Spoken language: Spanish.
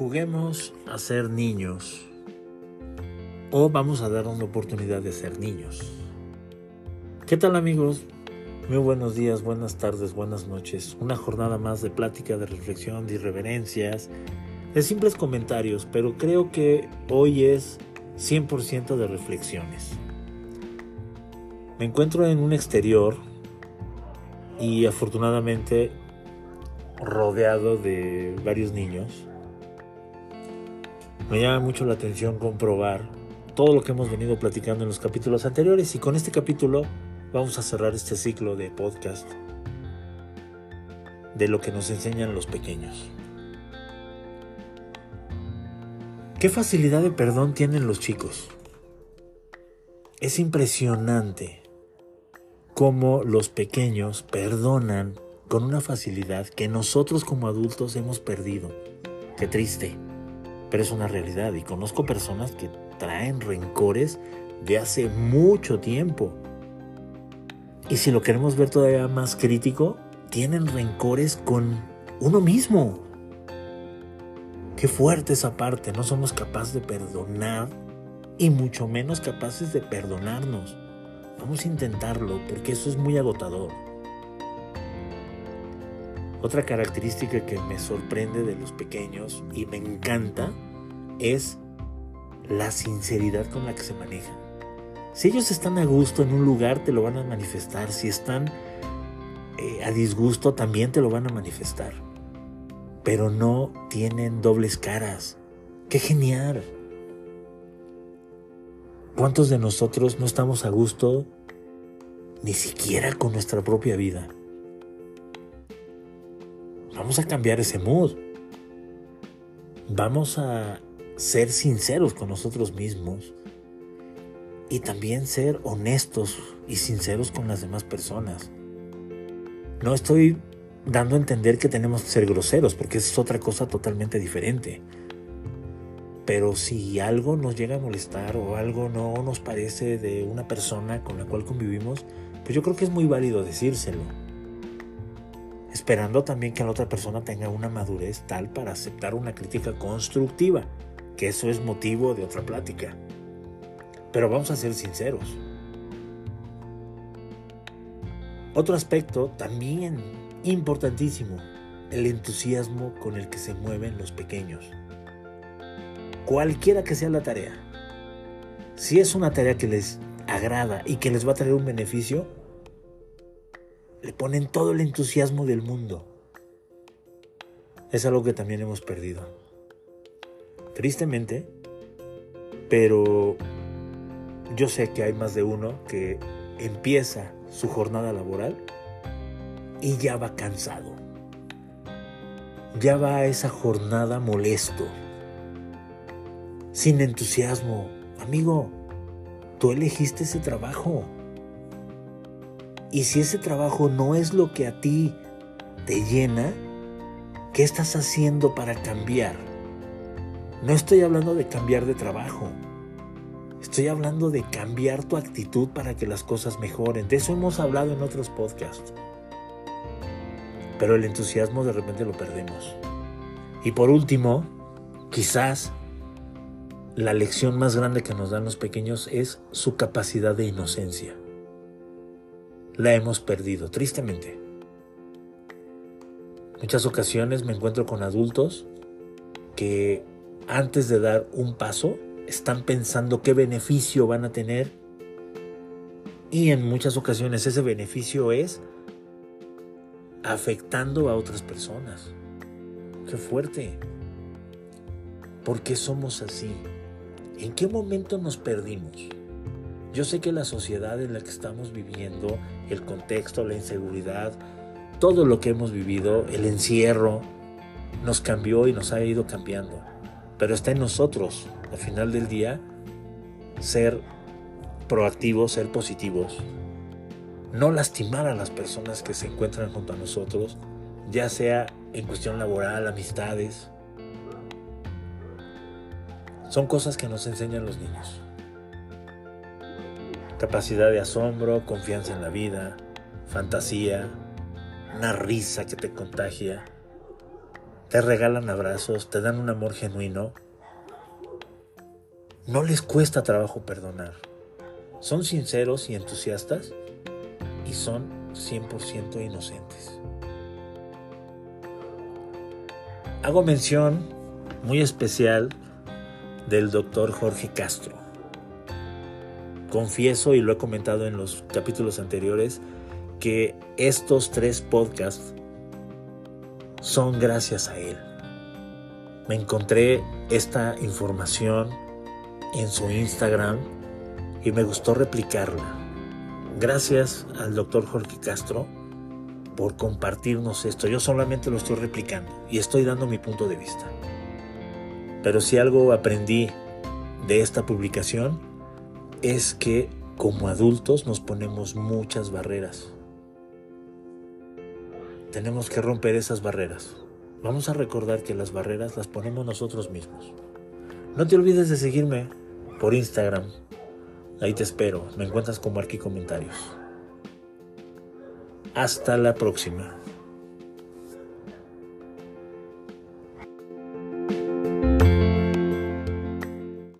Juguemos a ser niños. O vamos a darnos la oportunidad de ser niños. ¿Qué tal amigos? Muy buenos días, buenas tardes, buenas noches. Una jornada más de plática, de reflexión, de irreverencias, de simples comentarios, pero creo que hoy es 100% de reflexiones. Me encuentro en un exterior y afortunadamente rodeado de varios niños. Me llama mucho la atención comprobar todo lo que hemos venido platicando en los capítulos anteriores y con este capítulo vamos a cerrar este ciclo de podcast de lo que nos enseñan los pequeños. ¿Qué facilidad de perdón tienen los chicos? Es impresionante cómo los pequeños perdonan con una facilidad que nosotros como adultos hemos perdido. Qué triste, pero es una realidad y conozco personas que traen rencores de hace mucho tiempo. Y si lo queremos ver todavía más crítico, tienen rencores con uno mismo. Qué fuerte esa parte, no somos capaces de perdonar y mucho menos capaces de perdonarnos. Vamos a intentarlo porque eso es muy agotador. Otra característica que me sorprende de los pequeños y me encanta es la sinceridad con la que se manejan. Si ellos están a gusto en un lugar, te lo van a manifestar. Si están eh, a disgusto, también te lo van a manifestar pero no tienen dobles caras. ¡Qué genial! ¿Cuántos de nosotros no estamos a gusto ni siquiera con nuestra propia vida? Vamos a cambiar ese mood. Vamos a ser sinceros con nosotros mismos y también ser honestos y sinceros con las demás personas. No estoy dando a entender que tenemos que ser groseros, porque es otra cosa totalmente diferente. Pero si algo nos llega a molestar o algo no nos parece de una persona con la cual convivimos, pues yo creo que es muy válido decírselo. Esperando también que la otra persona tenga una madurez tal para aceptar una crítica constructiva, que eso es motivo de otra plática. Pero vamos a ser sinceros. Otro aspecto también Importantísimo, el entusiasmo con el que se mueven los pequeños. Cualquiera que sea la tarea. Si es una tarea que les agrada y que les va a traer un beneficio, le ponen todo el entusiasmo del mundo. Es algo que también hemos perdido. Tristemente, pero yo sé que hay más de uno que empieza su jornada laboral y ya va cansado. Ya va a esa jornada molesto, sin entusiasmo. Amigo, tú elegiste ese trabajo. Y si ese trabajo no es lo que a ti te llena, ¿qué estás haciendo para cambiar? No estoy hablando de cambiar de trabajo. Estoy hablando de cambiar tu actitud para que las cosas mejoren. De eso hemos hablado en otros podcasts pero el entusiasmo de repente lo perdemos. Y por último, quizás la lección más grande que nos dan los pequeños es su capacidad de inocencia. La hemos perdido, tristemente. Muchas ocasiones me encuentro con adultos que antes de dar un paso están pensando qué beneficio van a tener y en muchas ocasiones ese beneficio es afectando a otras personas. Qué fuerte. ¿Por qué somos así? ¿En qué momento nos perdimos? Yo sé que la sociedad en la que estamos viviendo, el contexto, la inseguridad, todo lo que hemos vivido, el encierro, nos cambió y nos ha ido cambiando. Pero está en nosotros, al final del día, ser proactivos, ser positivos, no lastimar a las personas que se encuentran junto a nosotros, ya sea en cuestión laboral, amistades. Son cosas que nos enseñan los niños. Capacidad de asombro, confianza en la vida, fantasía, una risa que te contagia. te regalan abrazos, te dan un amor genuino, no les cuesta trabajo perdonar. Son sinceros y entusiastas y son 100% inocentes. Hago mención muy especial del doctor Jorge Castro. Confieso, y lo he comentado en los capítulos anteriores, que estos tres podcasts son gracias a él. Me encontré esta información en su Instagram y me gustó replicarla. Gracias al doctor Jorge Castro por compartirnos esto. Yo solamente lo estoy replicando y estoy dando mi punto de vista. Pero si algo aprendí de esta publicación es que como adultos nos ponemos muchas barreras. Tenemos que romper esas barreras. Vamos a recordar que las barreras las ponemos nosotros mismos. No te olvides de seguirme por Instagram. Ahí te espero. Me encuentras como Arqui Comentarios. Hasta la próxima.